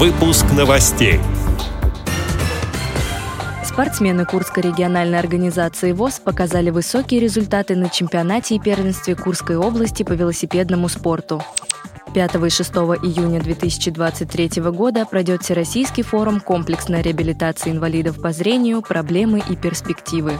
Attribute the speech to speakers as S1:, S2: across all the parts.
S1: Выпуск новостей.
S2: Спортсмены Курской региональной организации ВОЗ показали высокие результаты на чемпионате и первенстве Курской области по велосипедному спорту. 5 и 6 июня 2023 года пройдет Всероссийский форум комплексной реабилитации инвалидов по зрению, проблемы и перспективы.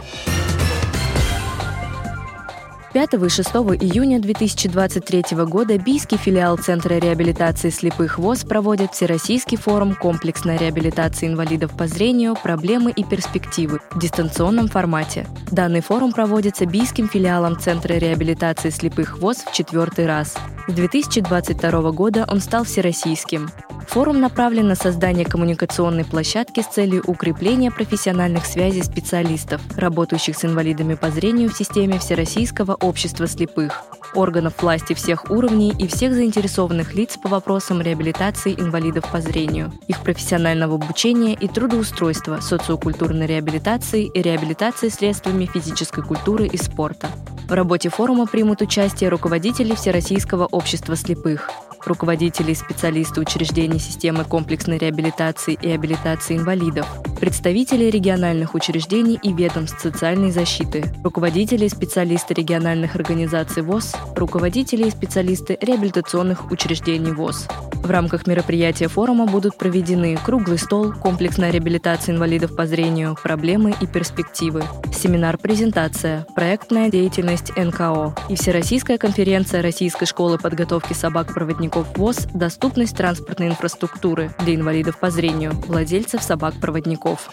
S2: 5 и 6 июня 2023 года Бийский филиал Центра реабилитации слепых ВОЗ проводит Всероссийский форум комплексной реабилитации инвалидов по зрению, проблемы и перспективы в дистанционном формате. Данный форум проводится Бийским филиалом Центра реабилитации слепых ВОЗ в четвертый раз. С 2022 года он стал всероссийским. Форум направлен на создание коммуникационной площадки с целью укрепления профессиональных связей специалистов, работающих с инвалидами по зрению в системе Всероссийского общества слепых, органов власти всех уровней и всех заинтересованных лиц по вопросам реабилитации инвалидов по зрению, их профессионального обучения и трудоустройства, социокультурной реабилитации и реабилитации средствами физической культуры и спорта. В работе форума примут участие руководители Всероссийского общества слепых, руководители и специалисты учреждений системы комплексной реабилитации и абилитации инвалидов, представители региональных учреждений и ведомств социальной защиты, руководители и специалисты региональных организаций ВОЗ, руководители и специалисты реабилитационных учреждений ВОЗ. В рамках мероприятия форума будут проведены круглый стол, комплексная реабилитация инвалидов по зрению, проблемы и перспективы, семинар-презентация, проектная деятельность НКО и Всероссийская конференция Российской школы подготовки собак-проводников ВОЗ «Доступность транспортной инфраструктуры для инвалидов по зрению, владельцев собак-проводников».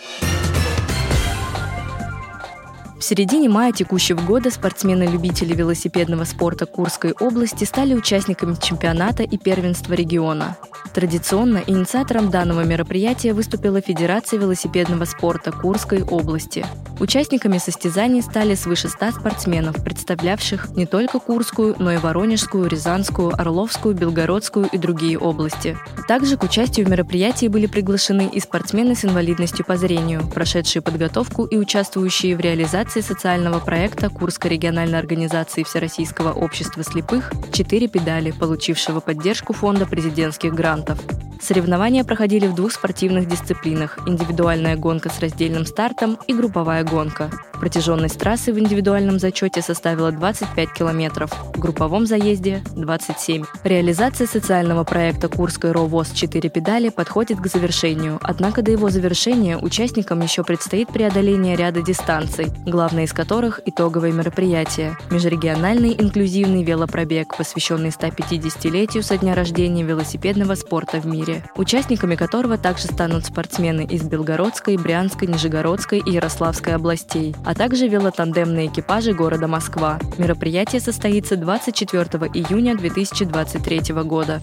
S2: В середине мая текущего года спортсмены-любители велосипедного спорта Курской области стали участниками чемпионата и первенства региона. Традиционно инициатором данного мероприятия выступила Федерация велосипедного спорта Курской области. Участниками состязаний стали свыше 100 спортсменов, представлявших не только Курскую, но и Воронежскую, Рязанскую, Орловскую, Белгородскую и другие области. Также к участию в мероприятии были приглашены и спортсмены с инвалидностью по зрению, прошедшие подготовку и участвующие в реализации социального проекта Курской региональной организации Всероссийского общества слепых «Четыре педали», получившего поддержку Фонда президентских грантов. Соревнования проходили в двух спортивных дисциплинах – индивидуальная гонка с раздельным стартом и групповая гонка. Протяженность трассы в индивидуальном зачете составила 25 километров, в групповом заезде – 27. Реализация социального проекта Курской РОВОЗ «Четыре педали» подходит к завершению, однако до его завершения участникам еще предстоит преодоление ряда дистанций, главное из которых – итоговое мероприятие – межрегиональный инклюзивный велопробег, посвященный 150-летию со дня рождения велосипедного спорта в мире турнире, участниками которого также станут спортсмены из Белгородской, Брянской, Нижегородской и Ярославской областей, а также велотандемные экипажи города Москва. Мероприятие состоится 24 июня 2023 года.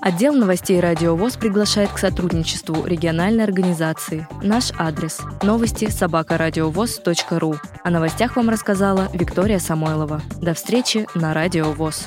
S2: Отдел новостей «Радио ВОЗ» приглашает к сотрудничеству региональной организации. Наш адрес – новости собакарадиовоз.ру. О новостях вам рассказала Виктория Самойлова. До встречи на «Радио ВОЗ».